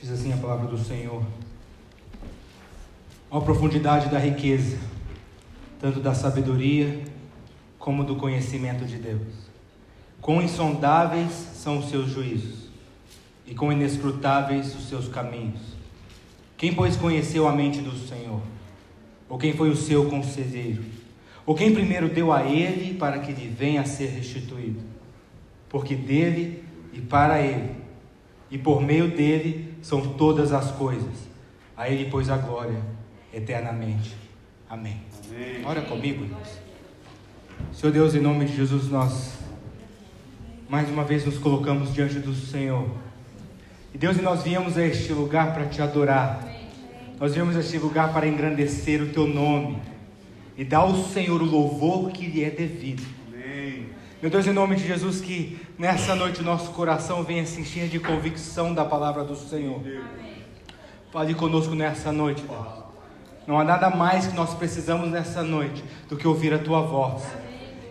Diz assim a palavra do Senhor. A profundidade da riqueza, tanto da sabedoria como do conhecimento de Deus. Quão insondáveis são os seus juízos, e quão inescrutáveis os seus caminhos. Quem, pois, conheceu a mente do Senhor? Ou quem foi o seu conselheiro? Ou quem primeiro deu a ele para que lhe venha a ser restituído? Porque dele e para ele, e por meio dele são todas as coisas. A ele, pois, a glória eternamente. Amém. Amém. Ora comigo, irmãos. Senhor Deus, em nome de Jesus, nós mais uma vez nos colocamos diante do Senhor. E Deus, e nós viemos a este lugar para te adorar. Nós viemos a este lugar para engrandecer o teu nome e dar ao Senhor o louvor que lhe é devido. Meu Deus, em nome de Jesus, que nessa noite o nosso coração venha se encher de convicção da palavra do Senhor. Amém. Fale conosco nessa noite, Deus. Não há nada mais que nós precisamos nessa noite do que ouvir a tua voz.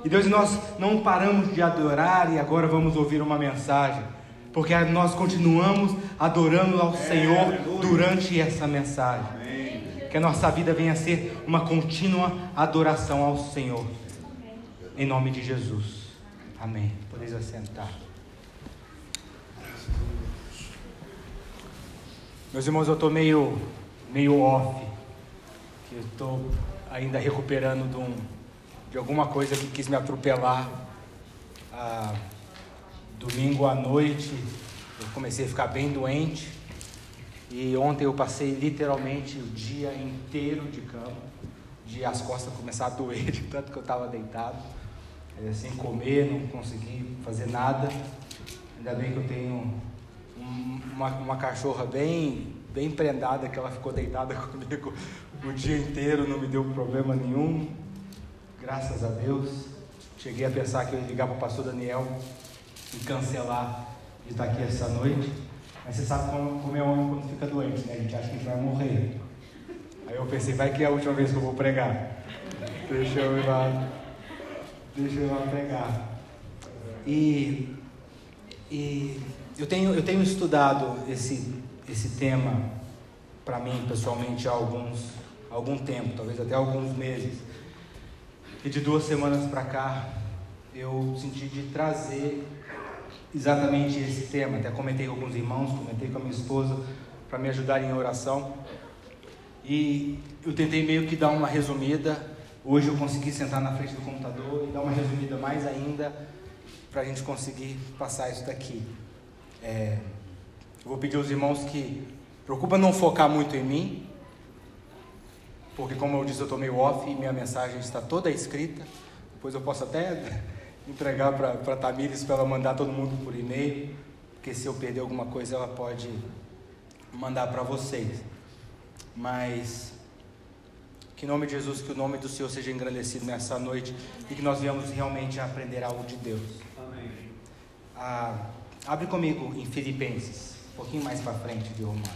E Deus, nós não paramos de adorar e agora vamos ouvir uma mensagem, porque nós continuamos adorando ao Senhor durante essa mensagem. Que a nossa vida venha a ser uma contínua adoração ao Senhor. Em nome de Jesus. Amém. Podeis assentar. Meus irmãos, eu estou meio, meio off. Eu estou ainda recuperando de um de alguma coisa que quis me atropelar. Ah, domingo à noite eu comecei a ficar bem doente e ontem eu passei literalmente o dia inteiro de cama, de as costas começar a doer de tanto que eu estava deitado, é, sem comer, não consegui fazer nada. Ainda bem que eu tenho um, uma, uma cachorra bem, bem prendada que ela ficou deitada comigo o dia inteiro, não me deu problema nenhum. Graças a Deus. Cheguei a pensar que eu ia ligar para o pastor Daniel e cancelar de estar aqui essa noite. Mas você sabe como, como é homem quando fica doente, né? A gente acha que a gente vai morrer. Aí eu pensei, vai que é a última vez que eu vou pregar. Deixa eu ir lá. Deixa eu pregar. E, e eu, tenho, eu tenho estudado esse, esse tema para mim pessoalmente há alguns, algum tempo, talvez até alguns meses. E de duas semanas para cá, eu senti de trazer exatamente esse tema. Até comentei com alguns irmãos, comentei com a minha esposa para me ajudarem em oração. E eu tentei meio que dar uma resumida. Hoje eu consegui sentar na frente do computador e dar uma resumida mais ainda para a gente conseguir passar isso daqui. É, eu vou pedir aos irmãos que preocupa não focar muito em mim, porque como eu disse, eu estou meio off e minha mensagem está toda escrita. Depois eu posso até entregar para a Tamires para ela mandar todo mundo por e-mail, porque se eu perder alguma coisa ela pode mandar para vocês. Mas que em nome de Jesus, que o nome do Senhor seja engrandecido nessa noite e que nós venhamos realmente aprender algo de Deus. Amém. Ah, abre comigo em Filipenses, um pouquinho mais para frente de Romanos,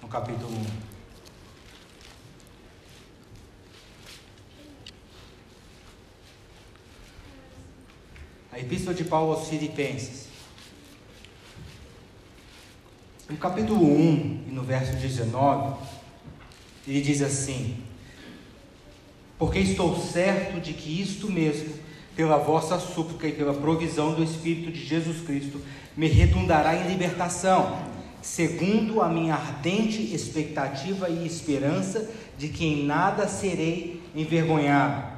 no capítulo 1. A Epístola de Paulo aos Filipenses. No capítulo 1 e no verso 19, ele diz assim: Porque estou certo de que isto mesmo, pela vossa súplica e pela provisão do Espírito de Jesus Cristo, me redundará em libertação, segundo a minha ardente expectativa e esperança de que em nada serei envergonhado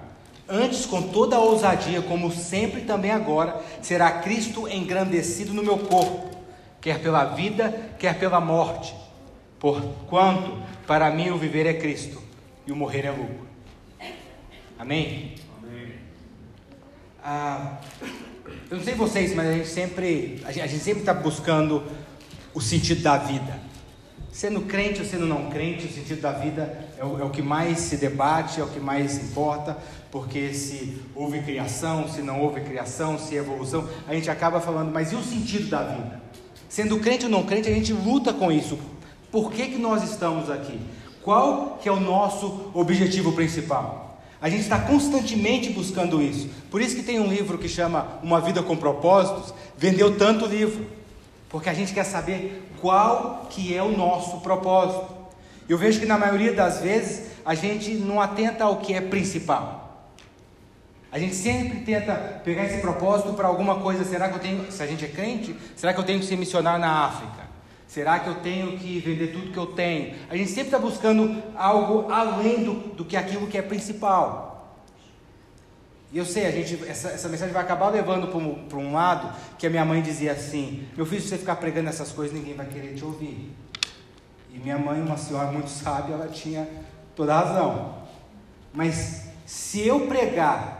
Antes, com toda a ousadia, como sempre também agora, será Cristo engrandecido no meu corpo, quer pela vida, quer pela morte. Porquanto, para mim o viver é Cristo e o morrer é lucro. Amém? Amém. Ah, eu não sei vocês, mas a gente sempre a gente, a gente sempre está buscando o sentido da vida. Sendo crente ou sendo não crente, o sentido da vida é o, é o, que mais se debate, é o que mais importa, porque se houve criação, se não houve criação, se evolução, a gente acaba falando, mas e o sentido da vida? Sendo crente ou não crente, a gente luta com isso. Por que, que nós estamos aqui? Qual que é o nosso objetivo principal? A gente está constantemente buscando isso. Por isso que tem um livro que chama Uma Vida com Propósitos, vendeu tanto livro. Porque a gente quer saber qual que é o nosso propósito. Eu vejo que na maioria das vezes a gente não atenta ao que é principal. A gente sempre tenta pegar esse propósito para alguma coisa. Será que eu tenho, se a gente é crente, será que eu tenho que ser missionário na África? Será que eu tenho que vender tudo que eu tenho? A gente sempre está buscando algo além do, do que aquilo que é principal. E eu sei, a gente, essa, essa mensagem vai acabar levando para um, lado que a minha mãe dizia assim: Meu filho, se você ficar pregando essas coisas, ninguém vai querer te ouvir. E minha mãe, uma senhora muito sábia, ela tinha toda a razão. Mas se eu pregar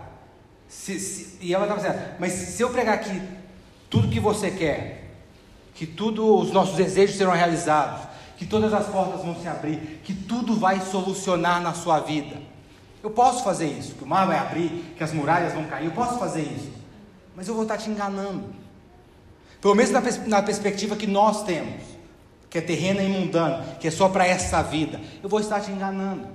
se, se, e ela estava dizendo, mas se eu pregar aqui tudo que você quer, que todos os nossos desejos serão realizados, que todas as portas vão se abrir, que tudo vai solucionar na sua vida. Eu posso fazer isso, que o mar vai abrir, que as muralhas vão cair, eu posso fazer isso, mas eu vou estar te enganando. Pelo menos na, na perspectiva que nós temos, que é terrena e mundana, que é só para essa vida, eu vou estar te enganando.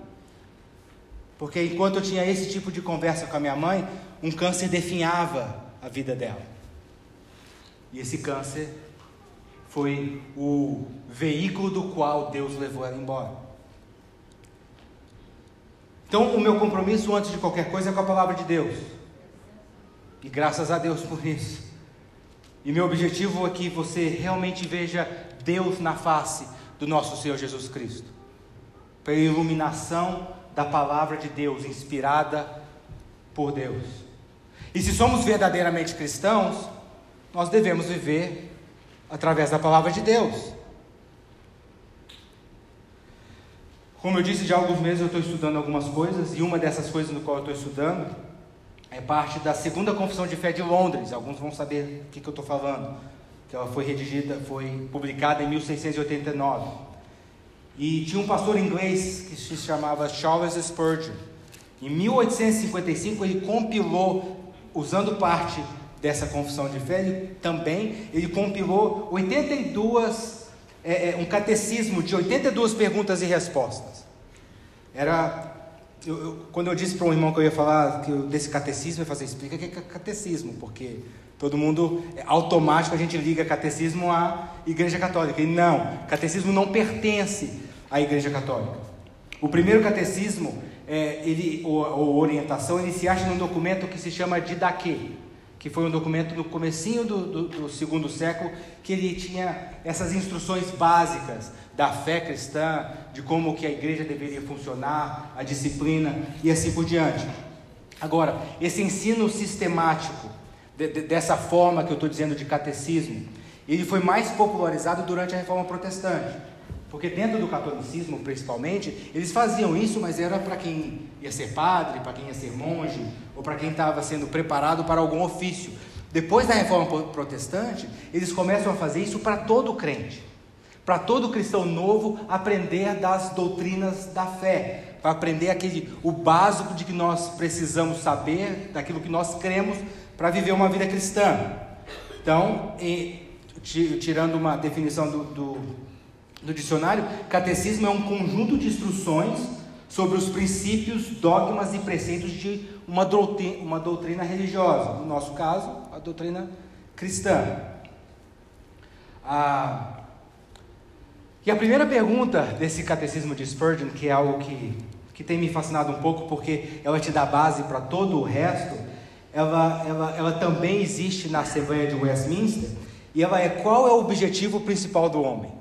Porque enquanto eu tinha esse tipo de conversa com a minha mãe, um câncer definhava a vida dela. E esse câncer foi o veículo do qual Deus levou ela embora. Então, o meu compromisso antes de qualquer coisa é com a palavra de Deus. E graças a Deus por isso. E meu objetivo é que você realmente veja Deus na face do nosso Senhor Jesus Cristo. Pela iluminação da palavra de Deus, inspirada por Deus. E se somos verdadeiramente cristãos, nós devemos viver através da palavra de Deus. Como eu disse, já alguns meses eu estou estudando algumas coisas, e uma dessas coisas no qual eu estou estudando é parte da segunda confissão de fé de Londres. Alguns vão saber o que, que eu estou falando. Que ela foi redigida, foi publicada em 1689. E tinha um pastor inglês que se chamava Charles Spurgeon. Em 1855 ele compilou, usando parte dessa confissão de fé, ele também ele compilou 82 é, é, um catecismo de 82 perguntas e respostas. Era eu, eu, quando eu disse para um irmão que eu ia falar que eu, desse catecismo, eu ia fazer explica o que é catecismo, porque Todo mundo, é automático, a gente liga catecismo à Igreja Católica. E não, catecismo não pertence à Igreja Católica. O primeiro catecismo, é, ele, ou, ou, orientação, ele se acha num documento que se chama Didaquê, que foi um documento no comecinho do, do, do segundo século, que ele tinha essas instruções básicas da fé cristã, de como que a igreja deveria funcionar, a disciplina e assim por diante. Agora, esse ensino sistemático de, de, dessa forma que eu estou dizendo de catecismo, ele foi mais popularizado durante a Reforma Protestante. Porque dentro do catolicismo, principalmente, eles faziam isso, mas era para quem ia ser padre, para quem ia ser monge, ou para quem estava sendo preparado para algum ofício. Depois da Reforma Protestante, eles começam a fazer isso para todo crente. Para todo cristão novo aprender das doutrinas da fé, para aprender aquele o básico de que nós precisamos saber, daquilo que nós cremos para viver uma vida cristã. Então, e, tirando uma definição do, do, do dicionário, catecismo é um conjunto de instruções sobre os princípios, dogmas e preceitos de uma doutrina, uma doutrina religiosa. No nosso caso, a doutrina cristã. Ah, e a primeira pergunta desse catecismo de Spurgeon, que é algo que, que tem me fascinado um pouco, porque ela te dá base para todo o resto, ela, ela, ela também existe na Assembleia de Westminster, e ela é qual é o objetivo principal do homem?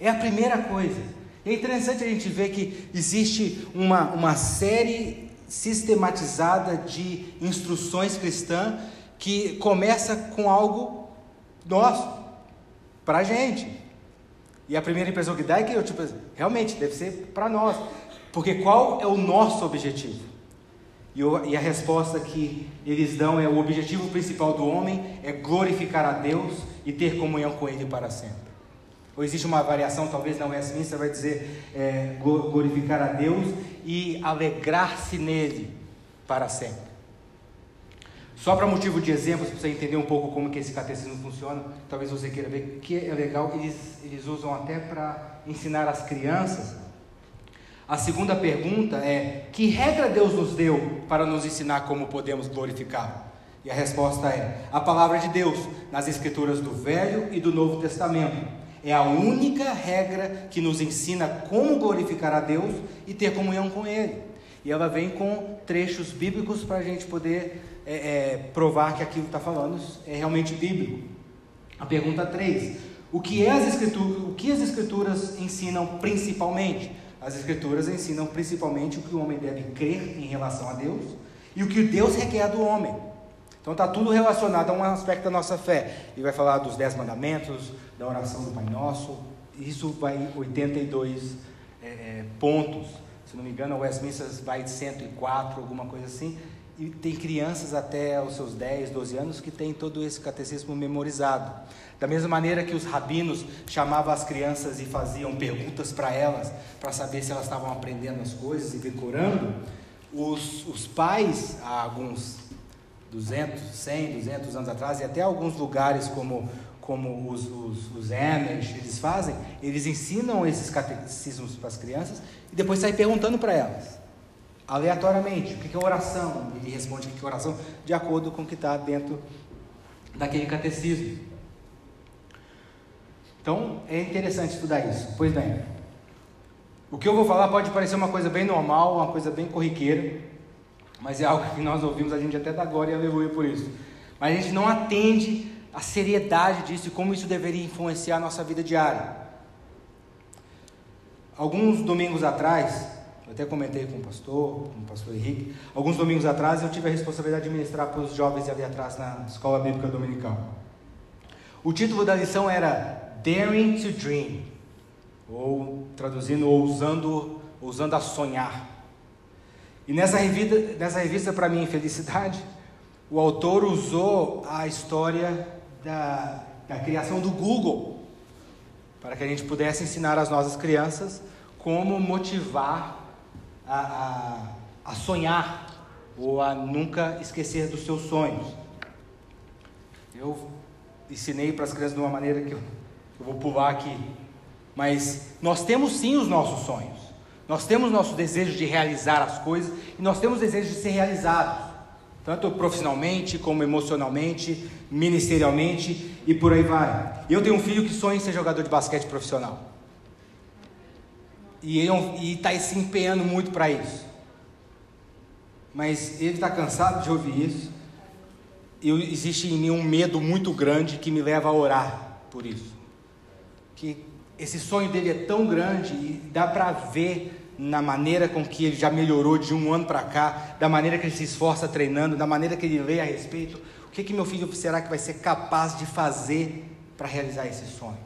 É a primeira coisa. É interessante a gente ver que existe uma, uma série sistematizada de instruções cristãs que começa com algo nosso, para a gente. E a primeira impressão que dá é que eu, tipo, realmente deve ser para nós. Porque qual é o nosso objetivo? E a resposta que eles dão é: o objetivo principal do homem é glorificar a Deus e ter comunhão com Ele para sempre. Ou existe uma variação, talvez na Westminster vai dizer é, glorificar a Deus e alegrar-se nele para sempre. Só para motivo de exemplo, para você entender um pouco como que esse catecismo funciona, talvez você queira ver que é legal, eles, eles usam até para ensinar as crianças a segunda pergunta é: que regra Deus nos deu para nos ensinar como podemos glorificá-lo? E a resposta é: a palavra de Deus, nas escrituras do Velho e do Novo Testamento, é a única regra que nos ensina como glorificar a Deus e ter comunhão com Ele. E ela vem com trechos bíblicos para a gente poder é, é, provar que aquilo que está falando é realmente bíblico. A pergunta 3: o que, é as escrituras, o que as Escrituras ensinam principalmente? As Escrituras ensinam principalmente o que o homem deve crer em relação a Deus e o que Deus requer do homem. Então está tudo relacionado a um aspecto da nossa fé. E vai falar dos dez mandamentos, da oração do Pai Nosso. Isso vai 82 é, é, pontos. Se não me engano, a Westminster vai de 104, alguma coisa assim. E tem crianças até os seus 10, 12 anos que têm todo esse catecismo memorizado. Da mesma maneira que os rabinos chamavam as crianças e faziam perguntas para elas, para saber se elas estavam aprendendo as coisas e decorando, os, os pais, alguns 200, 100, 200 anos atrás, e até alguns lugares como, como os, os, os Amish, eles fazem, eles ensinam esses catecismos para as crianças e depois saem perguntando para elas, aleatoriamente, o que é oração? Ele responde o que é oração, de acordo com o que está dentro daquele catecismo. Então, é interessante estudar isso. Pois bem, o que eu vou falar pode parecer uma coisa bem normal, uma coisa bem corriqueira, mas é algo que nós ouvimos, a gente até dá glória e aleluia por isso. Mas a gente não atende a seriedade disso e como isso deveria influenciar a nossa vida diária. Alguns domingos atrás, eu até comentei com o pastor, com o pastor Henrique, alguns domingos atrás eu tive a responsabilidade de ministrar para os jovens ali atrás na escola bíblica dominical. O título da lição era Daring to Dream, ou traduzindo, ousando, ousando a sonhar. E nessa revista, nessa revista para minha infelicidade, o autor usou a história da, da criação do Google para que a gente pudesse ensinar as nossas crianças como motivar a, a, a sonhar ou a nunca esquecer dos seus sonhos. Eu ensinei para as crianças de uma maneira que eu, eu vou pular aqui, mas nós temos sim os nossos sonhos. Nós temos nosso desejo de realizar as coisas e nós temos desejo de ser realizados, tanto profissionalmente como emocionalmente, ministerialmente e por aí vai. Eu tenho um filho que sonha em ser jogador de basquete profissional e está se empenhando muito para isso, mas ele está cansado de ouvir isso. E existe em mim um medo muito grande que me leva a orar por isso. Que esse sonho dele é tão grande e dá para ver na maneira com que ele já melhorou de um ano para cá, da maneira que ele se esforça treinando, da maneira que ele lê a respeito. O que, que meu filho será que vai ser capaz de fazer para realizar esse sonho?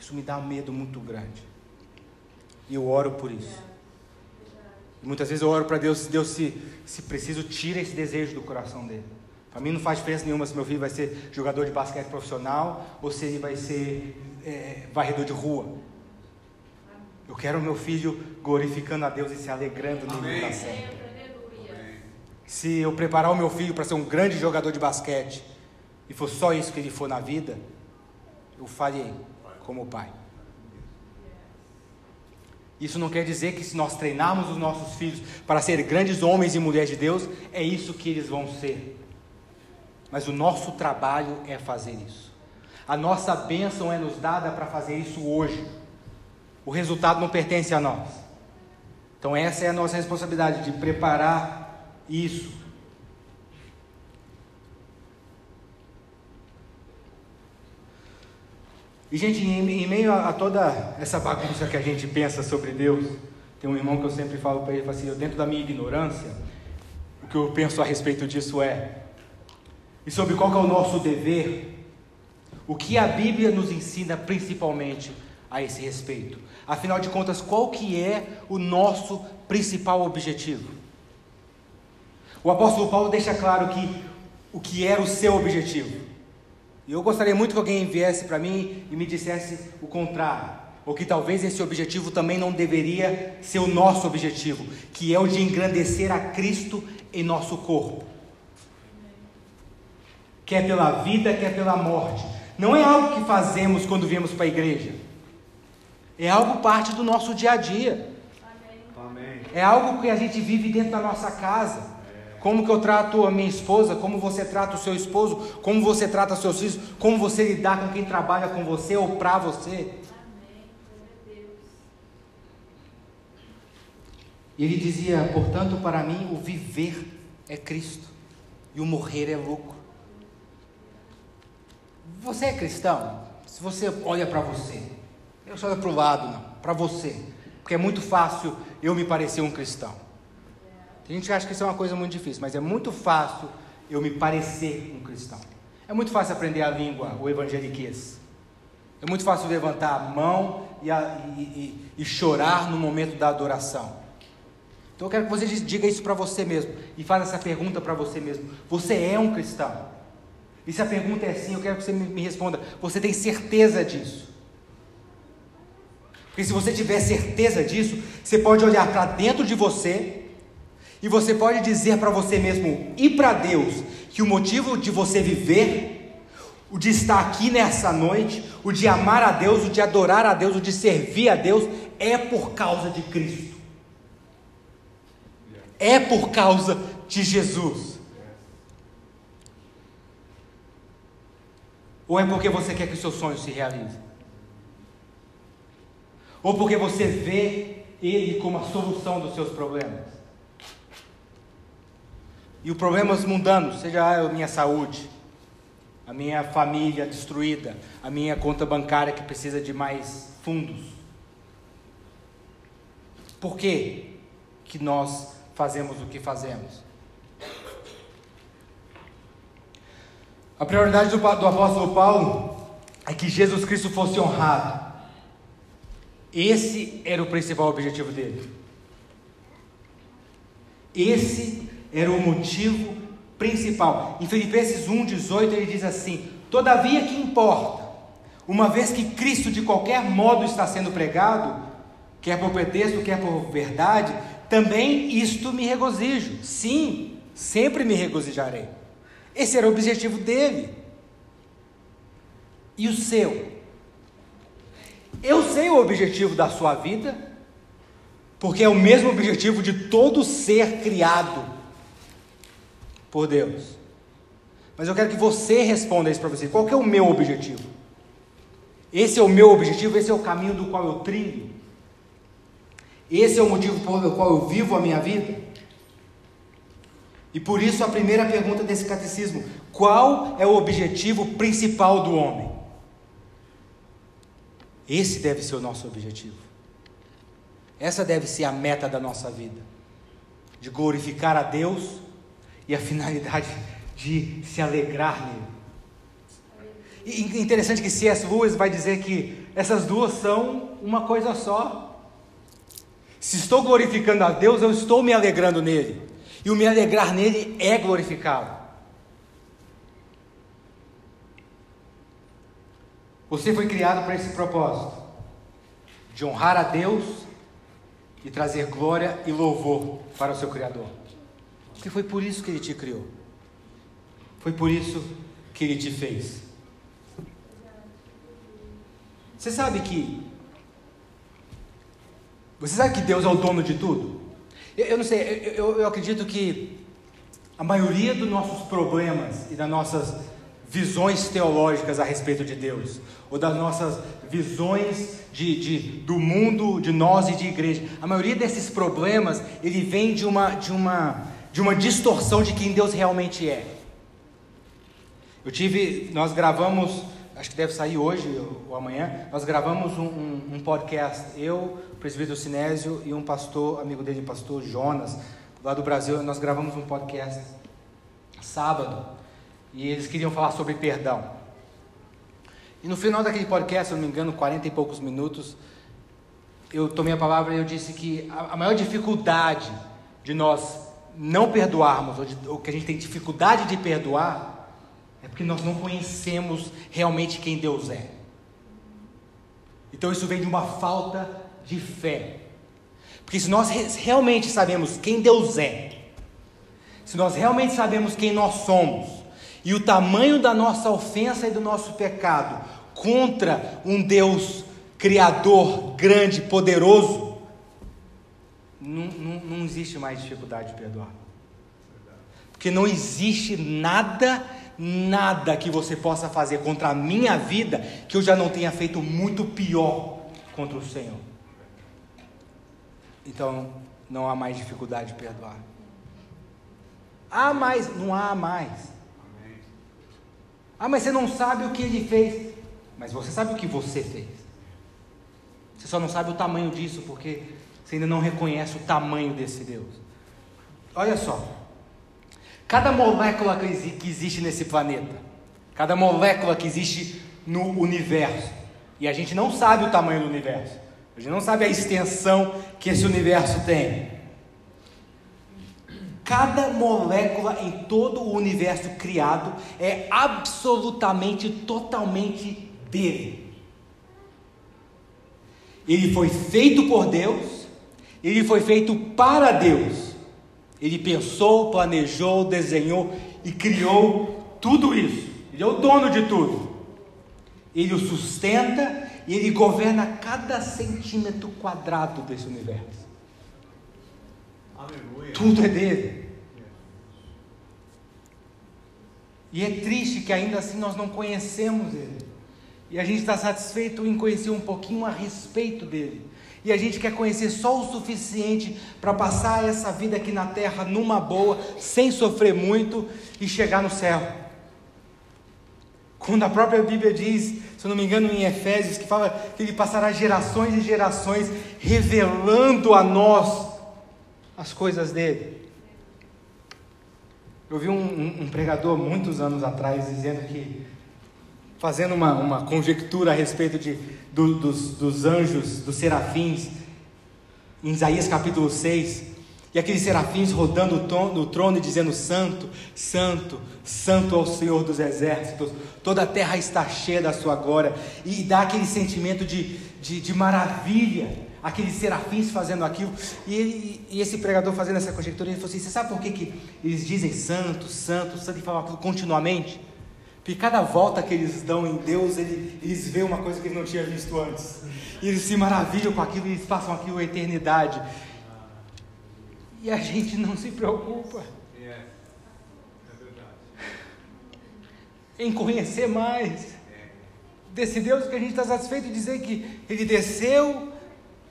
Isso me dá um medo muito grande. E eu oro por isso. E muitas vezes eu oro para Deus, Deus se, se preciso, tira esse desejo do coração dele. Para mim não faz diferença nenhuma se meu filho vai ser jogador de basquete profissional ou se ele vai ser é, varredor de rua. Eu quero o meu filho glorificando a Deus e se alegrando nele para sempre. Se eu preparar o meu filho para ser um grande jogador de basquete e for só isso que ele for na vida, eu falhei como pai. Isso não quer dizer que se nós treinarmos os nossos filhos para ser grandes homens e mulheres de Deus, é isso que eles vão ser. Mas o nosso trabalho é fazer isso. A nossa bênção é nos dada para fazer isso hoje. O resultado não pertence a nós. Então, essa é a nossa responsabilidade de preparar isso. E, gente, em, meio a, toda essa bagunça que a gente pensa sobre Deus, tem um irmão que eu sempre falo para ele, falo assim, eu, dentro da minha ignorância, o que eu penso a respeito disso é, e sobre qual é o nosso dever, o que a Bíblia nos ensina principalmente a esse respeito. Afinal de contas, qual que é o nosso principal objetivo? O apóstolo Paulo deixa claro que o que era o seu objetivo. E eu gostaria muito que alguém viesse para mim e me dissesse o contrário. Ou que talvez esse objetivo também não deveria ser o nosso objetivo, que é o de engrandecer a Cristo em nosso corpo. Quer pela vida, quer pela morte. Não é algo que fazemos quando viemos para a igreja. É algo parte do nosso dia a dia. Amém. É algo que a gente vive dentro da nossa casa. Como que eu trato a minha esposa? Como você trata o seu esposo? Como você trata seus filhos? Como você lidar com quem trabalha com você ou para você? E ele dizia: portanto, para mim, o viver é Cristo e o morrer é lucro. Você é cristão? Se você olha para você, eu só olho para o lado, não, para você, porque é muito fácil eu me parecer um cristão. Tem gente que acha que isso é uma coisa muito difícil, mas é muito fácil eu me parecer um cristão. É muito fácil aprender a língua, o evangeliquez. É muito fácil levantar a mão e, a, e, e, e chorar no momento da adoração. Então eu quero que você diga isso para você mesmo e faça essa pergunta para você mesmo. Você é um cristão? E se a pergunta é sim, eu quero que você me responda. Você tem certeza disso? Porque se você tiver certeza disso, você pode olhar para dentro de você e você pode dizer para você mesmo e para Deus que o motivo de você viver, o de estar aqui nessa noite, o de amar a Deus, o de adorar a Deus, o de servir a Deus, é por causa de Cristo. É por causa de Jesus. Ou é porque você quer que os seus sonhos se realizem? Ou porque você vê Ele como a solução dos seus problemas? E os problemas mundanos, seja a minha saúde, a minha família destruída, a minha conta bancária que precisa de mais fundos. Por que, que nós fazemos o que fazemos? A prioridade do, do apóstolo Paulo é que Jesus Cristo fosse honrado. Esse era o principal objetivo dele. Esse era o motivo principal. Em Filipenses 1,18 ele diz assim: Todavia que importa, uma vez que Cristo de qualquer modo está sendo pregado, quer por pretexto, quer por verdade, também isto me regozijo. Sim, sempre me regozijarei. Esse era o objetivo dele. E o seu? Eu sei o objetivo da sua vida, porque é o mesmo objetivo de todo ser criado por Deus. Mas eu quero que você responda isso para você. Qual é o meu objetivo? Esse é o meu objetivo, esse é o caminho do qual eu trilho. Esse é o motivo pelo qual eu vivo a minha vida. E por isso a primeira pergunta desse catecismo: qual é o objetivo principal do homem? Esse deve ser o nosso objetivo. Essa deve ser a meta da nossa vida: de glorificar a Deus e a finalidade de se alegrar nele. E interessante que C.S. Lewis vai dizer que essas duas são uma coisa só. Se estou glorificando a Deus, eu estou me alegrando nele. E o me alegrar nele é glorificá-lo. Você foi criado para esse propósito: de honrar a Deus e trazer glória e louvor para o seu Criador. Porque foi por isso que ele te criou. Foi por isso que ele te fez. Você sabe que. Você sabe que Deus é o dono de tudo? Eu, eu não sei, eu, eu acredito que a maioria dos nossos problemas e das nossas visões teológicas a respeito de Deus, ou das nossas visões de, de, do mundo, de nós e de igreja, a maioria desses problemas ele vem de uma, de uma de uma distorção de quem Deus realmente é. Eu tive, nós gravamos, acho que deve sair hoje ou amanhã, nós gravamos um, um, um podcast, eu, o presbítero Sinésio e um pastor, amigo dele, pastor Jonas, lá do Brasil, nós gravamos um podcast sábado e eles queriam falar sobre perdão. E no final daquele podcast, se não me engano, 40 e poucos minutos, eu tomei a palavra e eu disse que a, maior dificuldade de nós não perdoarmos, ou, de, ou que a gente tem dificuldade de perdoar, é porque nós não conhecemos realmente quem Deus é. Então isso vem de uma falta de fé. Porque se nós realmente sabemos quem Deus é, se nós realmente sabemos quem nós somos, e o tamanho da nossa ofensa e do nosso pecado contra um Deus criador, grande, poderoso, não, não, não existe mais dificuldade de perdoar. Porque não existe nada, nada que você possa fazer contra a minha vida que eu já não tenha feito muito pior contra o Senhor. Então, não há mais dificuldade de perdoar. Há mais, não há mais. Ah, mas você não sabe o que ele fez. Mas você sabe o que você fez. Você só não sabe o tamanho disso porque você ainda não reconhece o tamanho desse Deus. Olha só. Cada molécula que existe nesse planeta, cada molécula que existe no universo, e a gente não sabe o tamanho do universo, a gente não sabe a extensão que esse universo tem. Cada molécula em todo o universo criado é absolutamente, totalmente dele. Ele foi feito por Deus, ele foi feito para Deus. Ele pensou, planejou, desenhou e criou tudo isso. Ele é o dono de tudo. Ele o sustenta e ele governa cada centímetro quadrado desse universo. Tudo é dele. E é triste que ainda assim nós não conhecemos ele. E a gente está satisfeito em conhecer um pouquinho a respeito dele. E a gente quer conhecer só o suficiente para passar essa vida aqui na terra numa boa, sem sofrer muito e chegar no céu. Quando a própria Bíblia diz, se eu não me engano, em Efésios, que fala que ele passará gerações e gerações revelando a nós as coisas dele. Eu vi um, um, um pregador muitos anos atrás dizendo que fazendo uma, uma conjectura a respeito de, do, dos, dos anjos, dos serafins, em Isaías capítulo 6, e aqueles serafins rodando o trono e dizendo: Santo, Santo, Santo ao Senhor dos exércitos, toda a terra está cheia da sua glória, e dá aquele sentimento de, de, de maravilha, aqueles serafins fazendo aquilo, e, ele, e, esse pregador fazendo essa conjectura, ele falou assim: Você sabe por que, que eles dizem Santo, Santo, Santo, e falam aquilo continuamente? Porque cada volta que eles dão em Deus, ele, eles veem uma coisa que eles não tinham visto antes. E eles se maravilham com aquilo e eles passam aquilo a eternidade. E a gente não se preocupa em conhecer mais desse Deus que a gente está satisfeito de dizer que Ele desceu,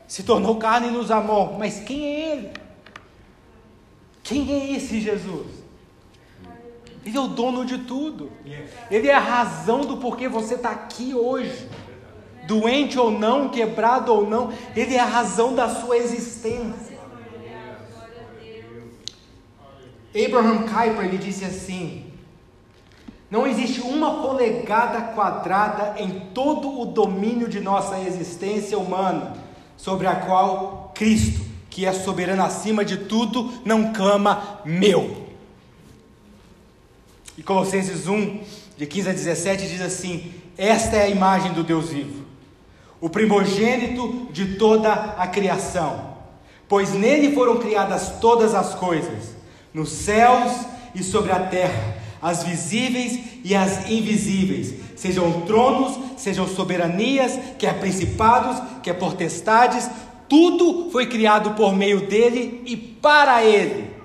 se tornou carne e nos amou. Mas quem é Ele? Quem é esse Jesus? Ele é o dono de tudo. Ele é a razão do porquê você está aqui hoje. Doente ou não, quebrado ou não, Ele é a razão da sua existência. Abraham Kuyper ele disse assim: Não existe uma polegada quadrada em todo o domínio de nossa existência humana sobre a qual Cristo, que é soberano acima de tudo, não clama meu. E Colossenses 1, de 15 a 17, diz assim: Esta é a imagem do Deus vivo, o primogênito de toda a criação, pois nele foram criadas todas as coisas, nos céus e sobre a terra, as visíveis e as invisíveis, sejam tronos, sejam soberanias, quer principados, quer potestades, tudo foi criado por meio dele e para ele.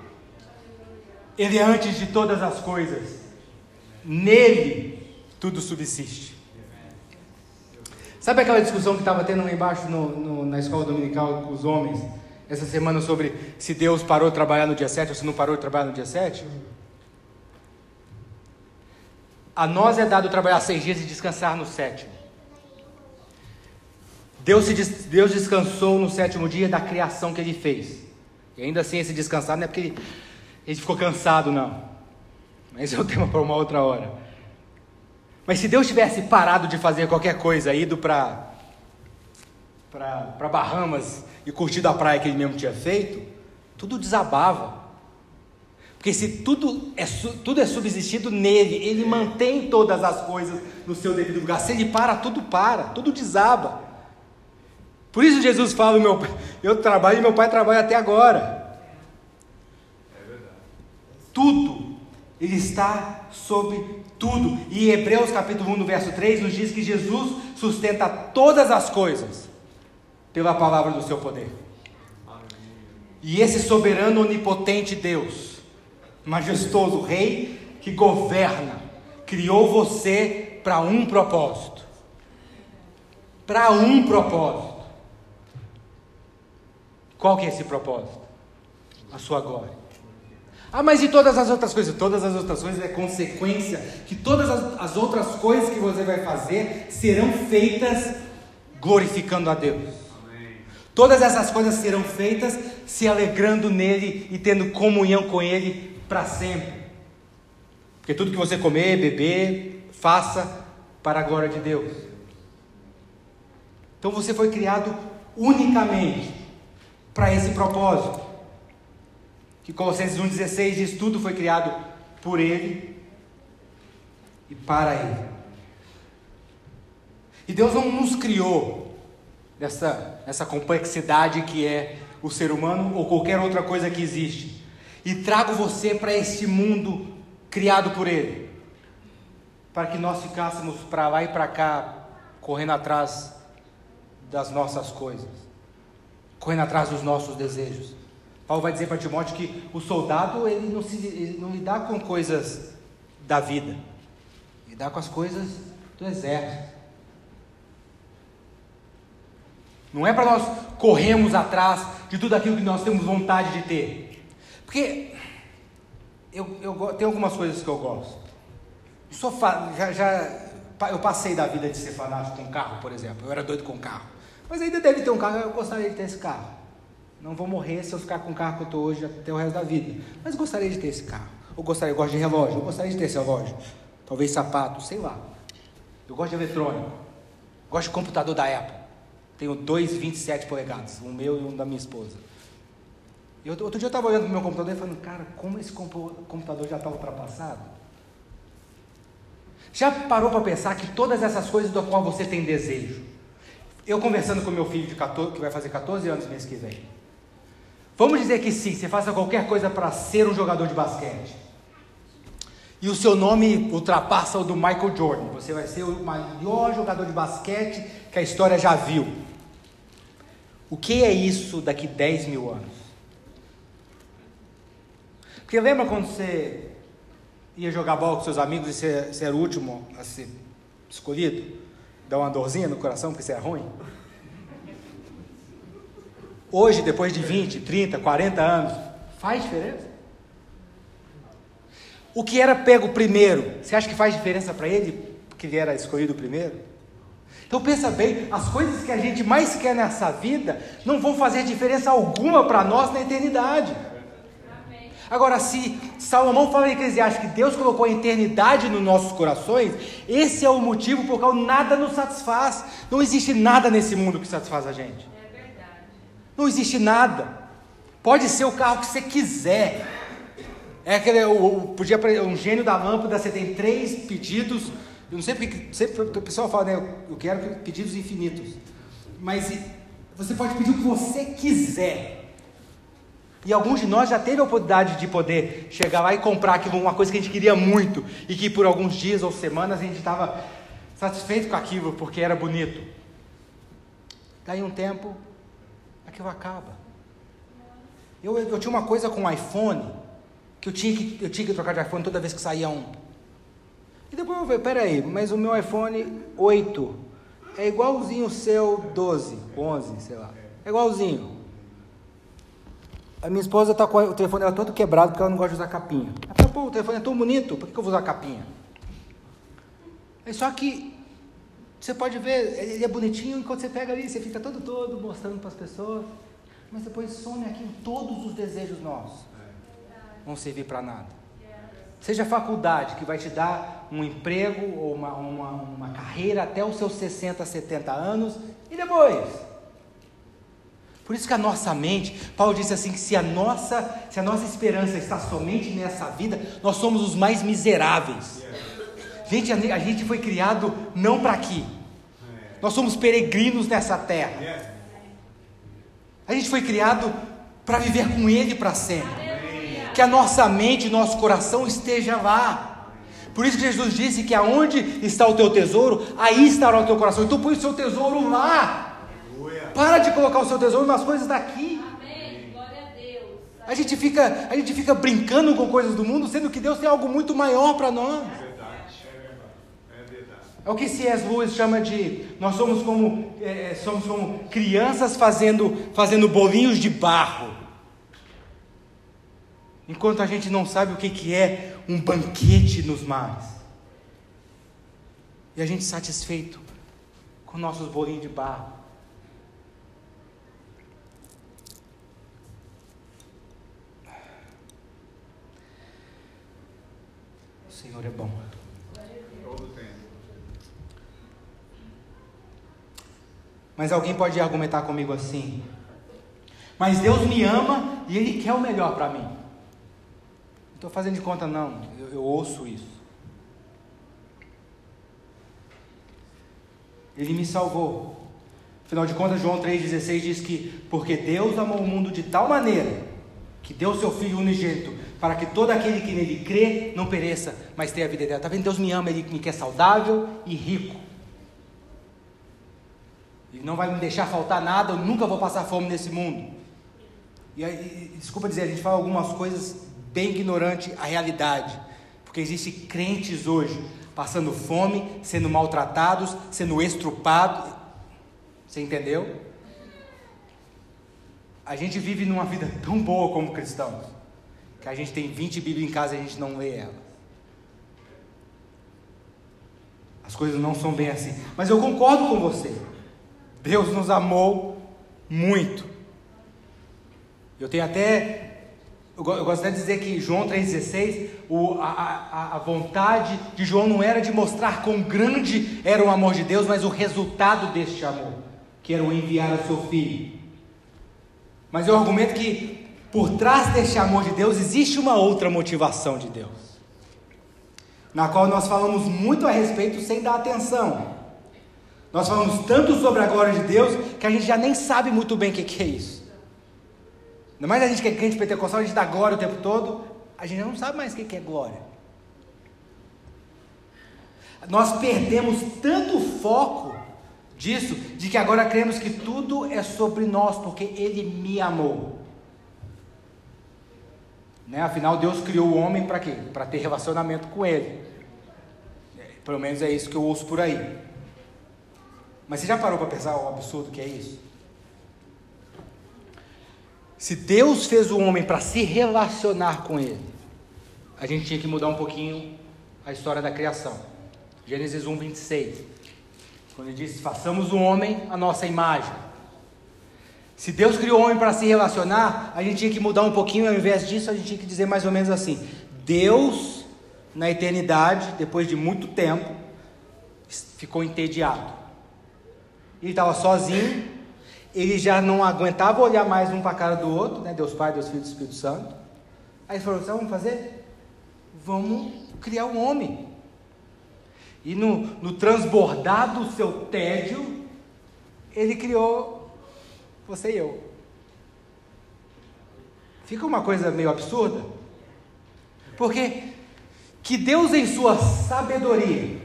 Ele é antes de todas as coisas Nele tudo subsiste. Sabe aquela discussão que estava tendo lá embaixo no, no, na escola dominical com os homens, essa semana, sobre se Deus parou de trabalhar no dia 7 ou se não parou de trabalhar no dia 7? A nós é dado trabalhar seis dias e descansar no sétimo. Deus, se, Deus descansou no sétimo dia da criação que ele fez. E ainda assim, esse descansar não é porque ele, ele ficou cansado, não. Mas é um tema para uma outra hora. Mas se Deus tivesse parado de fazer qualquer coisa, ido para para Bahamas e curtido a praia que ele mesmo tinha feito, tudo desabava. Porque se tudo é, tudo é subsistido nele, ele mantém todas as coisas no seu devido lugar. Se ele para, tudo para, tudo desaba. Por isso Jesus fala: meu, eu trabalho e meu pai trabalha até agora. Tudo ele está sobre tudo. E Hebreus capítulo 1, no verso 3, nos diz que Jesus sustenta todas as coisas pela palavra do seu poder. E esse soberano onipotente Deus majestoso Rei que governa, criou você para um propósito. Para um propósito. Qual que é esse propósito? A sua glória. Ah, mas e todas as outras coisas? Todas as outras coisas é consequência que todas as, as outras coisas que você vai fazer serão feitas glorificando a Deus. Todas essas coisas serão feitas se alegrando nele e tendo comunhão com ele para sempre. Porque tudo que você comer, beber, faça para a glória de Deus. Então você foi criado unicamente para esse propósito que Colossenses 1,16 diz: tudo foi criado por Ele e para Ele. E Deus não nos criou nessa, nessa complexidade que é o ser humano ou qualquer outra coisa que existe. E trago você para este mundo criado por Ele, para que nós ficássemos para lá e para cá, correndo atrás das nossas coisas, correndo atrás dos nossos desejos. Paulo vai dizer para Timóteo que o soldado ele não, se, ele não lidar com coisas da vida, lidar com as coisas do exército. Não é para nós corrermos atrás de tudo aquilo que nós temos vontade de ter. Porque eu, eu tenho algumas coisas que eu gosto. Eu sou já, já eu passei da vida de ser fanático com carro, por exemplo. Eu era doido com carro. Mas ainda deve ter um carro, eu gostaria de ter esse carro. Não vou morrer se eu ficar com o carro que eu estou hoje até o resto da vida. Mas gostaria de ter esse carro. Ou gostaria, eu gosto de relógio, eu gostaria de ter esse relógio. Talvez sapato, sei lá. Eu gosto de eletrônico. Gosto de computador da Apple. Tenho dois 27 polegadas, um meu e um da minha esposa. E outro, outro dia eu estava olhando para o meu computador e falando, cara, como esse computador já está ultrapassado? Já parou para pensar que todas essas coisas do qual você tem desejo? Eu conversando com meu filho de 14, que vai fazer 14 anos mês que vem. Vamos dizer que sim, você faça qualquer coisa para ser um jogador de basquete. E o seu nome ultrapassa o do Michael Jordan. Você vai ser o maior jogador de basquete que a história já viu. O que é isso daqui 10 mil anos? Porque lembra quando você ia jogar bola com seus amigos e você, você era o último a ser escolhido? Dá uma dorzinha no coração porque você é ruim? Hoje, depois de 20, 30, 40 anos, faz diferença? O que era pego primeiro, você acha que faz diferença para ele, porque ele era escolhido primeiro? Então pensa bem, as coisas que a gente mais quer nessa vida não vão fazer diferença alguma para nós na eternidade. Agora, se Salomão fala em Eclesiastes que Deus colocou a eternidade nos nossos corações, esse é o motivo por qual nada nos satisfaz. Não existe nada nesse mundo que satisfaz a gente. Não existe nada. Pode ser o carro que você quiser. É aquele, o, podia um gênio da lâmpada, você tem três pedidos. Eu não sei porque sempre o pessoal fala, né? Eu quero pedidos infinitos. Mas você pode pedir o que você quiser. E alguns de nós já teve a oportunidade de poder chegar lá e comprar aquilo, uma coisa que a gente queria muito e que por alguns dias ou semanas a gente estava satisfeito com aquilo porque era bonito. Daí um tempo aquilo acaba. Eu, eu tinha uma coisa com o iPhone, que eu tinha que, eu tinha que trocar de iPhone toda vez que saía um. E depois eu falei, peraí, mas o meu iPhone 8 é igualzinho o seu 12, 11, sei lá. É igualzinho. A minha esposa está com o telefone dela todo quebrado porque ela não gosta de usar capinha. Pô, o telefone é tão bonito, por que eu vou usar capinha? É só que você pode ver, ele é bonitinho enquanto você pega ali, você fica todo todo mostrando para as pessoas. Mas depois some aqui todos os desejos nossos. Vão servir para nada. Seja faculdade que vai te dar um emprego ou uma, uma, uma carreira até os seus 60, 70 anos. E depois? Por isso que a nossa mente, Paulo disse assim que se a nossa, se a nossa esperança está somente nessa vida, nós somos os mais miseráveis. Gente, a, gente foi criado não para aqui. Nós somos peregrinos nessa terra. A gente foi criado para viver com Ele para sempre. Que a nossa mente, nosso coração esteja lá. Por isso que Jesus disse que aonde está o teu tesouro, aí estará o teu coração. Então põe o seu tesouro lá. Para de colocar o seu tesouro nas coisas daqui. A gente fica, a gente fica brincando com coisas do mundo, sendo que Deus tem algo muito maior para nós. É o que C.S. Lewis chama de nós somos como é, é, somos como crianças fazendo fazendo bolinhos de barro. Enquanto a gente não sabe o que, que é um banquete nos mares. E a gente satisfeito com nossos bolinhos de barro. Senhor é bom. Mas alguém pode argumentar comigo assim: Mas Deus me ama e Ele quer o melhor para mim. Não estou fazendo de conta, não, eu, eu ouço isso. Ele me salvou. Afinal de contas, João 3,16 diz que porque Deus amou o mundo de tal maneira que deu seu Filho unigênito para que todo aquele que nele crê não pereça, mas tenha a vida eterna. Está vendo? Deus me ama, Ele me quer saudável e rico. Ele não vai me deixar faltar nada, eu nunca vou passar fome nesse mundo. E aí, desculpa dizer, a gente fala algumas coisas bem ignorante à realidade, porque existem crentes hoje passando fome, sendo maltratados, sendo estrupados. Você entendeu? A gente vive numa vida tão boa como cristãos, que a gente tem 20 Bíblias em casa e a gente não lê elas. As coisas não são bem assim. Mas eu concordo com você. Deus nos amou muito. Eu tenho até. Eu gosto até de dizer que João 3,16, a, a, a vontade de João não era de mostrar quão grande era o amor de Deus, mas o resultado deste amor, que era o enviar o seu filho. Mas eu argumento que por trás deste amor de Deus existe uma outra motivação de Deus, na qual nós falamos muito a respeito sem dar atenção. Nós falamos tanto sobre a glória de Deus que a gente já nem sabe muito bem o que, é isso. Ainda mais a gente que é crente pentecostal, a gente dá glória o tempo todo, a gente não sabe mais o que é glória. Nós perdemos tanto foco disso, de que agora cremos que tudo é sobre nós, porque Ele me amou. Né? Afinal, Deus criou o homem para quê? Para ter relacionamento com Ele. Pelo menos é isso que eu ouço por aí. Mas você já parou para pensar o absurdo que é isso? Se Deus fez o homem para se relacionar com ele, a gente tinha que mudar um pouquinho a história da criação. Gênesis 1, 26. Quando ele diz: façamos o homem a nossa imagem. Se Deus criou o homem para se relacionar, a gente tinha que mudar um pouquinho, ao invés disso, a gente tinha que dizer mais ou menos assim: Deus, na eternidade, depois de muito tempo, ficou entediado ele estava sozinho, ele já não aguentava olhar mais um para a cara do outro, né? Deus Pai, Deus Filho e Espírito Santo. Aí ele falou: Sabe vamos fazer? Vamos criar um homem. E no, no transbordar do seu tédio, ele criou você e eu. Fica uma coisa meio absurda. Porque que Deus, em sua sabedoria,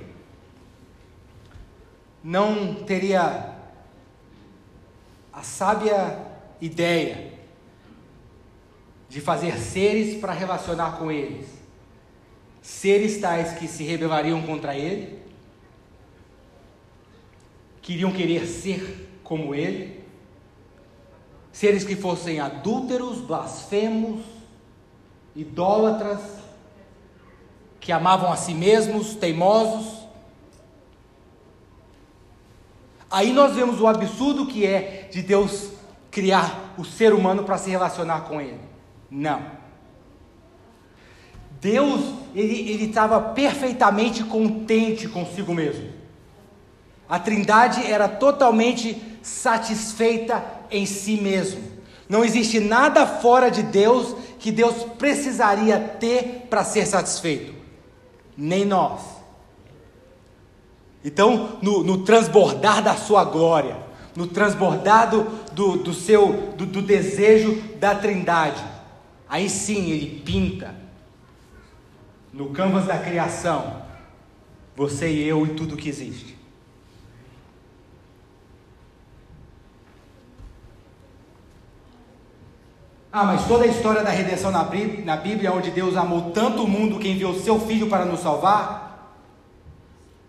não teria a sábia ideia de fazer seres para relacionar com eles, seres tais que se rebelariam contra ele, queriam querer ser como ele, seres que fossem adúlteros, blasfemos, idólatras, que amavam a si mesmos, teimosos, Aí nós vemos o absurdo que é de Deus criar o ser humano para se relacionar com Ele. Não. Deus, ele estava perfeitamente contente consigo mesmo. A trindade era totalmente satisfeita em si mesmo. Não existe nada fora de Deus que Deus precisaria ter para ser satisfeito. Nem nós. Então, no, no transbordar da sua glória, no transbordar do, do, do seu do, do desejo da Trindade, aí sim ele pinta no canvas da criação você e eu e tudo que existe. Ah, mas toda a história da redenção na Bíblia, onde Deus amou tanto o mundo que enviou seu Filho para nos salvar?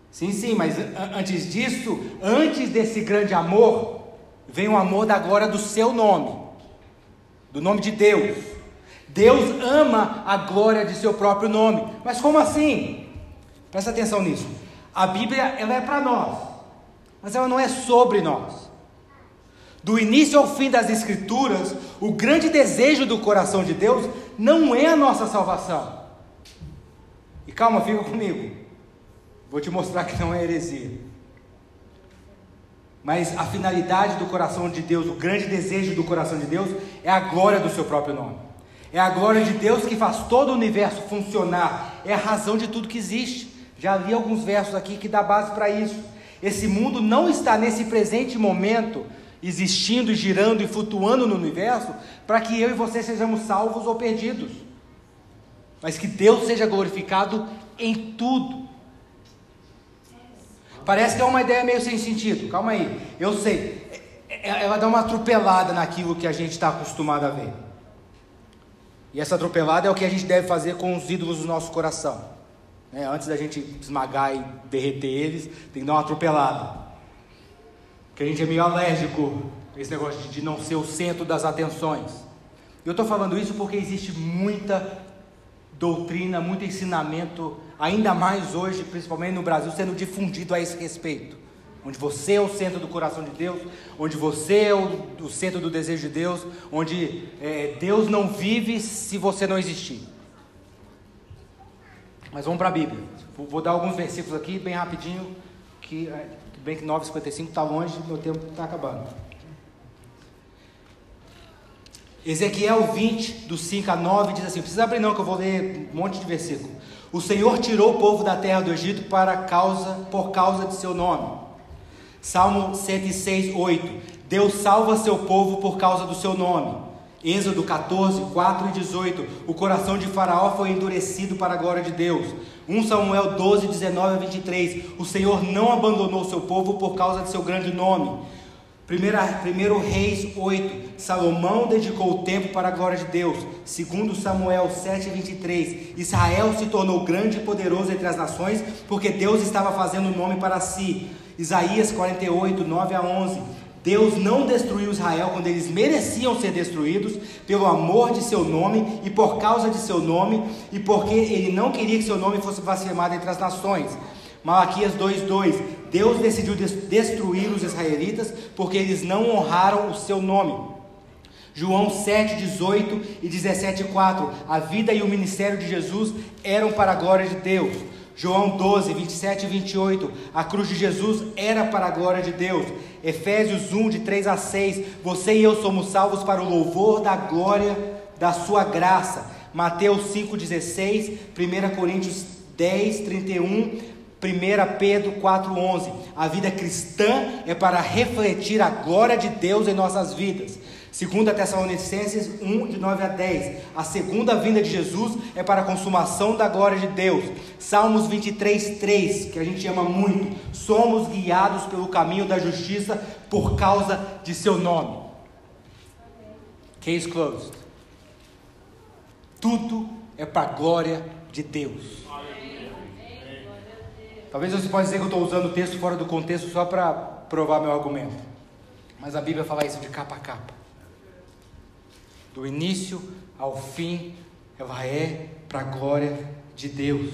Sim, sim, mas antes disso, antes desse grande amor, vem o amor da glória do seu nome, do nome de Deus. Deus ama a glória de seu próprio nome. Mas como assim? Presta atenção nisso. A Bíblia ela é para nós, mas ela não é sobre nós. Do início ao fim das Escrituras, o grande desejo do coração de Deus não é a nossa salvação. E calma, fica comigo. Vou te mostrar que não é heresia. Mas a finalidade do coração de Deus, o grande desejo do coração de Deus, é a glória do seu próprio nome. É a glória de Deus que faz todo o universo funcionar. É a razão de tudo que existe. Já li alguns versos aqui que dá base para isso. Esse mundo não está nesse presente momento existindo, girando e flutuando no universo para que eu e você sejamos salvos ou perdidos. Mas que Deus seja glorificado em tudo. Parece que é uma ideia meio sem sentido. Calma aí. Eu sei. É, é, ela dá uma atropelada naquilo que a gente está acostumado a ver. E essa atropelada é o que a gente deve fazer com os ídolos do nosso coração. É, antes da gente esmagar e derreter eles, tem que dar uma atropelada. Porque a gente é meio alérgico a esse negócio de não ser o centro das atenções. Eu estou falando isso porque existe muita doutrina, muito ensinamento, ainda mais hoje, principalmente no Brasil, sendo difundido a esse respeito. Onde você é o centro do coração de Deus, onde você é o, o centro do desejo de Deus, onde é, Deus não vive se você não existir. Mas vamos para a Bíblia. Vou, vou, dar alguns versículos aqui, bem rapidinho, que é, bem que 9,55 está longe, meu tempo está acabando. Ezequiel 20, do 5 a 9, diz assim: precisa abrir não, que eu vou ler um monte de versículo. O Senhor tirou o povo da terra do Egito para causa, por causa de seu nome. Salmo 106, 8. Deus salva seu povo por causa do seu nome. Êxodo 14, 4 e 18. O coração de Faraó foi endurecido para a glória de Deus. 1 Samuel 12, 19 a 23. O Senhor não abandonou seu povo por causa de seu grande nome. 1 Reis 8. Salomão dedicou o tempo para a glória de Deus. 2 Samuel 7, 23. Israel se tornou grande e poderoso entre as nações, porque Deus estava fazendo o nome para si. Isaías 48, 9 a 11. Deus não destruiu Israel quando eles mereciam ser destruídos, pelo amor de seu nome e por causa de seu nome, e porque ele não queria que seu nome fosse blasfemado entre as nações. Malaquias 2:2 Deus decidiu destruir os israelitas porque eles não honraram o seu nome. João 7, 18 e 17, 4. A vida e o ministério de Jesus eram para a glória de Deus. João 12, 27 e 28. A cruz de Jesus era para a glória de Deus. Efésios 1, de 3 a 6. Você e eu somos salvos para o louvor da glória da sua graça. Mateus 5, 16. 1 Coríntios 10, 31. 1 Pedro 4, 11. A vida cristã é para refletir a glória de Deus em nossas vidas. Segunda Tessalonicenses 1, de 9 a 10. A segunda vinda de Jesus é para a consumação da glória de Deus. Salmos 23, 3, que a gente ama muito. Somos guiados pelo caminho da justiça por causa de seu nome. Case closed. Tudo é para a glória de Deus. Talvez você possa dizer que eu estou usando o texto fora do contexto só para provar meu argumento. Mas a Bíblia fala isso de capa a capa do início ao fim, ela é para a glória de Deus.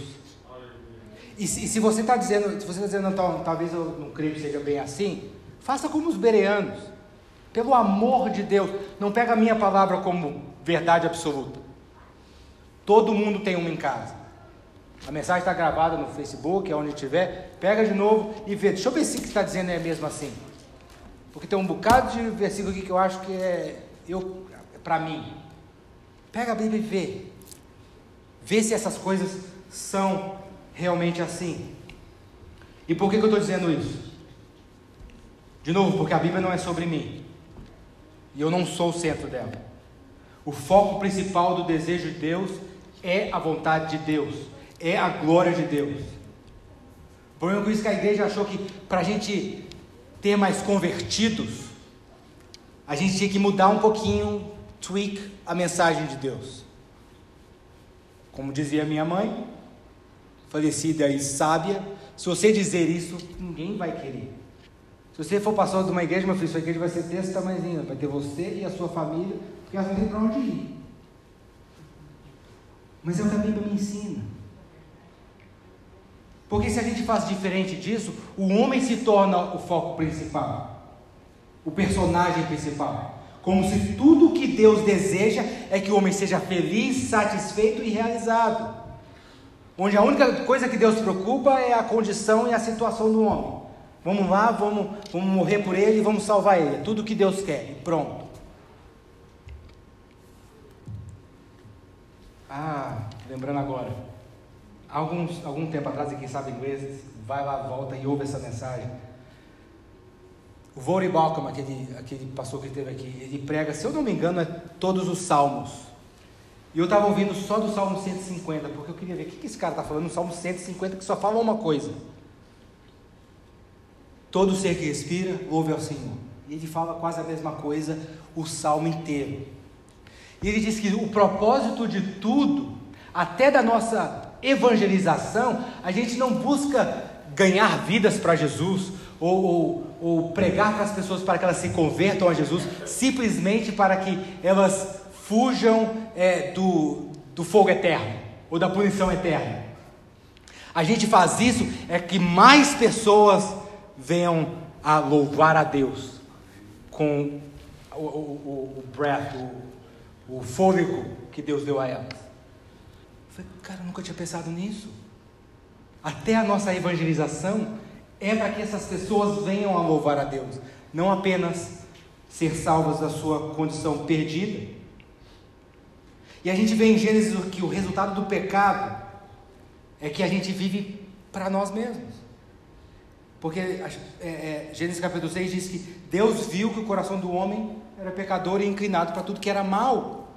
E se, e se você está dizendo, se você está dizendo, então, talvez eu não creio que seja bem assim, faça como os bereanos. Pelo amor de Deus, não pega a minha palavra como verdade absoluta. Todo mundo tem uma em casa. A mensagem está gravada no Facebook, onde tiver. Pega de novo e vê. Deixa eu ver se o que está dizendo é mesmo assim. Porque tem um bocado de versículo aqui que eu acho que é. Eu para mim. Pega a Bíblia e vê. Vê se essas coisas são realmente assim. E por que, que eu estou dizendo isso? De novo, porque a Bíblia não é sobre mim. E eu não sou o centro dela. O foco principal do desejo de Deus é a vontade de Deus, é a glória de Deus. O problema com isso é que a igreja achou que para a gente ter mais convertidos, a gente tinha que mudar um pouquinho tweak a mensagem de Deus. Como dizia minha mãe, falecida e sábia, se você dizer isso, ninguém vai querer. Se você for pastor de uma igreja, meu filho, sua igreja vai ser desse tamanhozinho, vai ter você e a sua família, porque elas não tem para onde ir. Mas é o que a Bíblia me ensina. Porque se a gente faz diferente disso, o homem se torna o foco principal, o personagem principal. Como se tudo o que Deus deseja é que o homem seja feliz, satisfeito e realizado. Onde a única coisa que Deus preocupa é a condição e a situação do homem. Vamos lá, vamos, vamos morrer por ele vamos salvar ele. É tudo o que Deus quer. Pronto. Ah, lembrando agora. Alguns, algum tempo atrás, e quem sabe inglês, vai lá, volta e ouve essa mensagem. O Vori Balcom, aquele, aquele pastor que esteve aqui, ele prega, se eu não me engano, é todos os salmos. E eu estava ouvindo só do Salmo 150, porque eu queria ver o que, que esse cara está falando no Salmo 150, que só fala uma coisa. Todo ser que respira, louve ao Senhor. E ele fala quase a mesma coisa o salmo inteiro. E ele diz que o propósito de tudo, até da nossa evangelização, a gente não busca ganhar vidas para Jesus, ou, ou, ou pregar para as pessoas para que elas se convertam a Jesus, simplesmente para que elas fujam é, do, do fogo eterno, ou da punição eterna. A gente faz isso é que mais pessoas venham a louvar a Deus com o, o, o breath, o, o fôlego que Deus deu a elas. Eu falei, cara, eu nunca tinha pensado nisso. Até a nossa evangelização é para que essas pessoas venham a louvar a Deus, não apenas ser salvas da sua condição perdida. E a gente vê em Gênesis que o resultado do pecado é que a gente vive para nós mesmos. Porque é, é, Gênesis capítulo 6 diz que Deus viu que o coração do homem era pecador e inclinado para tudo que era mal.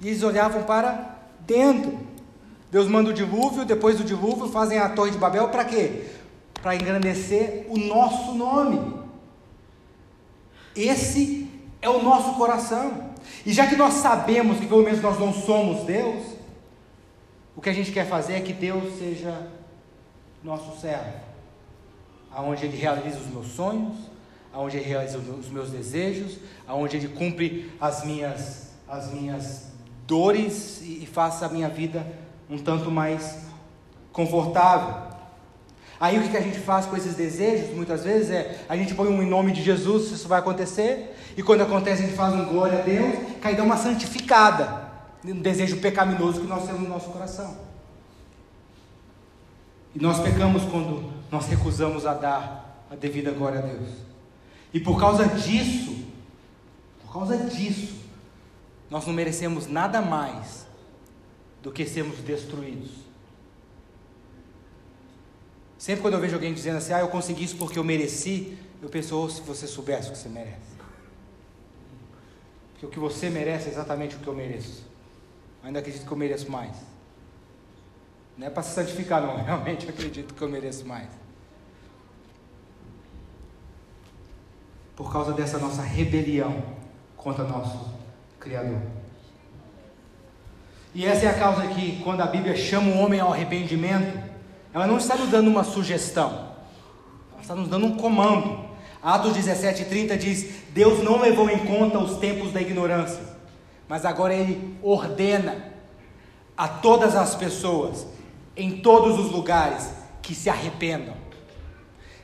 E eles olhavam para dentro. Deus manda o dilúvio, depois do dilúvio fazem a torre de Babel para quê? Para engrandecer o nosso nome. Esse é o nosso coração. E já que nós sabemos que pelo menos nós não somos Deus, o que a gente quer fazer é que Deus seja nosso servo aonde Ele realiza os meus sonhos, aonde Ele realiza os meus desejos, aonde Ele cumpre as minhas, as minhas dores e, e faça a minha vida um tanto mais confortável. Aí o que a gente faz com esses desejos, muitas vezes, é a gente põe um em nome de Jesus, isso vai acontecer, e quando acontece a gente faz um glória a Deus, aí dá uma santificada, um desejo pecaminoso que nós temos no nosso coração. E nós pecamos quando nós recusamos a dar a devida glória a Deus. E por causa disso, por causa disso, nós não merecemos nada mais do que sermos destruídos. Sempre quando eu vejo alguém dizendo assim, ah, eu consegui isso porque eu mereci, eu penso, oh, se você soubesse o que você merece. Porque o que você merece é exatamente o que eu mereço. ainda acredito que eu mereço mais. Não é para se santificar, não. Realmente eu acredito que eu mereço mais. Por causa dessa nossa rebelião contra nosso Criador. E essa é a causa que, quando a Bíblia chama o homem ao arrependimento, ela não está nos dando uma sugestão, ela está nos dando um comando. Atos 17, 30 diz: Deus não levou em conta os tempos da ignorância, mas agora Ele ordena a todas as pessoas em todos os lugares que se arrependam.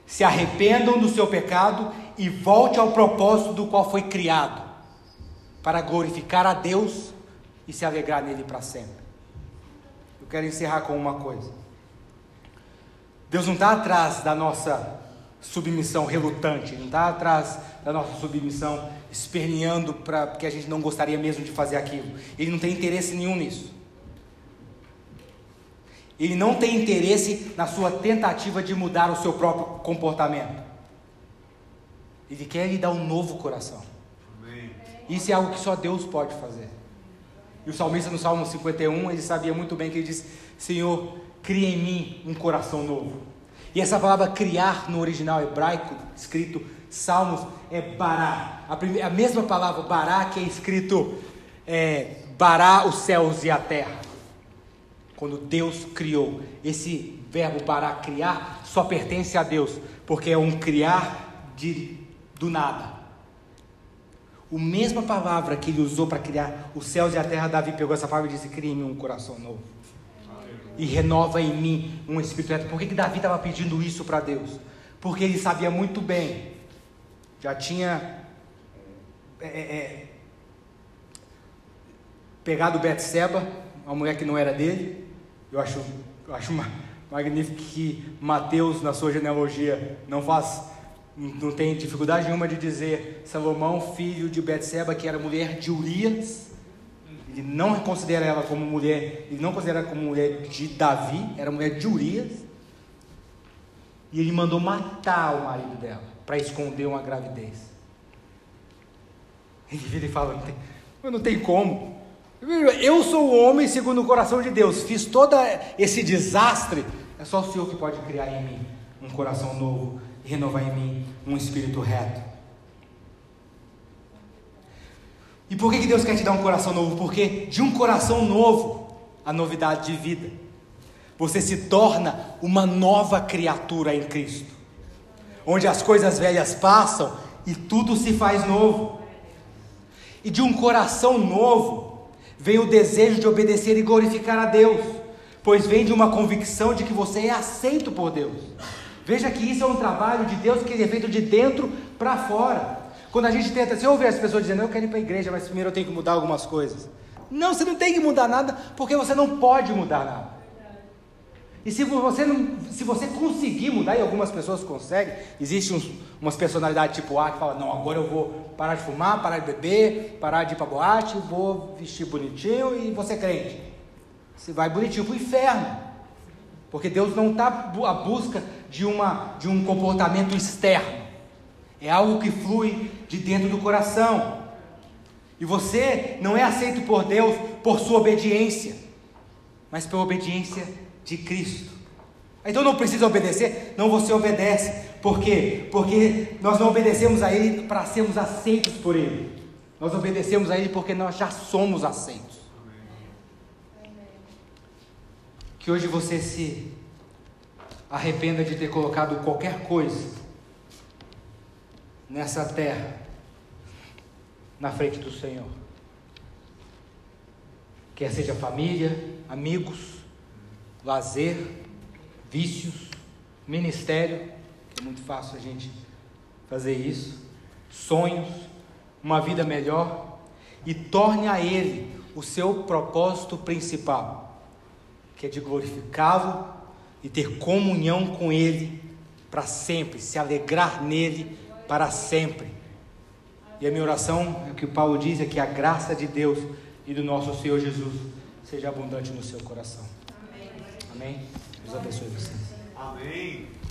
Se arrependam do seu pecado e volte ao propósito do qual foi criado, para glorificar a Deus e se alegrar nele para sempre. Eu quero encerrar com uma coisa. Deus não está atrás da nossa submissão relutante, não está atrás da nossa submissão esperneando para porque a gente não gostaria mesmo de fazer aquilo. Ele não tem interesse nenhum nisso. Ele não tem interesse na sua tentativa de mudar o seu próprio comportamento. Ele quer lhe dar um novo coração. Isso é algo que só Deus pode fazer. E o salmista no Salmo 51, ele sabia muito bem que ele diz: Senhor, cria em mim um coração novo. E essa palavra criar no original hebraico, escrito Salmos é bará. A, primeira, a mesma palavra bará que é escrito é, bará os céus e a terra. Quando Deus criou. Esse verbo bará, criar, só pertence a Deus, porque é um criar de, do nada. A mesma palavra que ele usou para criar os céus e a terra, Davi pegou essa palavra e disse: Cria em mim um coração novo. E renova em mim um espírito reto. Por que, que Davi estava pedindo isso para Deus? Porque ele sabia muito bem, já tinha é, é, é pegado Betseba, uma mulher que não era dele. Eu acho, eu acho magnífico que Mateus, na sua genealogia, não faz não tem dificuldade nenhuma de dizer Salomão, filho de Betseba, que era mulher de Urias. Ele não considera ela como mulher, ele não considera ela como mulher de Davi, era mulher de Urias. E ele mandou matar o marido dela para esconder uma gravidez. Ele vira e fala: não tem, não tem como. Eu sou o homem segundo o coração de Deus, fiz todo esse desastre. É só o Senhor que pode criar em mim um coração novo renovar em mim um espírito reto. E por que, Deus quer te dar um coração novo? Porque de um coração novo, a novidade de vida. Você se torna uma nova criatura em Cristo. Onde as coisas velhas passam e tudo se faz novo. E de um coração novo vem o desejo de obedecer e glorificar a Deus, pois vem de uma convicção de que você é aceito por Deus. Veja que isso é um trabalho de Deus que é feito de dentro para fora. Quando a gente tenta, você ouve as pessoas dizendo, eu quero ir para a igreja, mas primeiro eu tenho que mudar algumas coisas. Não, você não tem que mudar nada, porque você não pode mudar nada. E se você, não, se você conseguir mudar, e algumas pessoas conseguem, existe uns, umas personalidades tipo A que falam, não, agora eu vou parar de fumar, parar de beber, parar de ir para boate, vou vestir bonitinho e você crente. Você vai bonitinho para o inferno. Porque Deus não está à busca de, uma, de um comportamento externo. É algo que flui de dentro do coração. E você não é aceito por Deus por sua obediência, mas pela obediência de Cristo. Então não precisa obedecer? Não, você obedece. Por quê? Porque nós não obedecemos a Ele para sermos aceitos por Ele. Nós obedecemos a Ele porque nós já somos aceitos. Que hoje você se arrependa de ter colocado qualquer coisa nessa terra na frente do Senhor. Quer seja família, amigos, lazer, vícios, ministério, que é muito fácil a gente fazer isso, sonhos, uma vida melhor e torne a Ele o seu propósito principal que é de glorificá-lo e ter comunhão com Ele para sempre, se alegrar nele para sempre. E a minha oração, é o que o Paulo diz, é que a graça de Deus e do nosso Senhor Jesus seja abundante no seu coração. Amém? Amém? Deus abençoe vocês. Amém.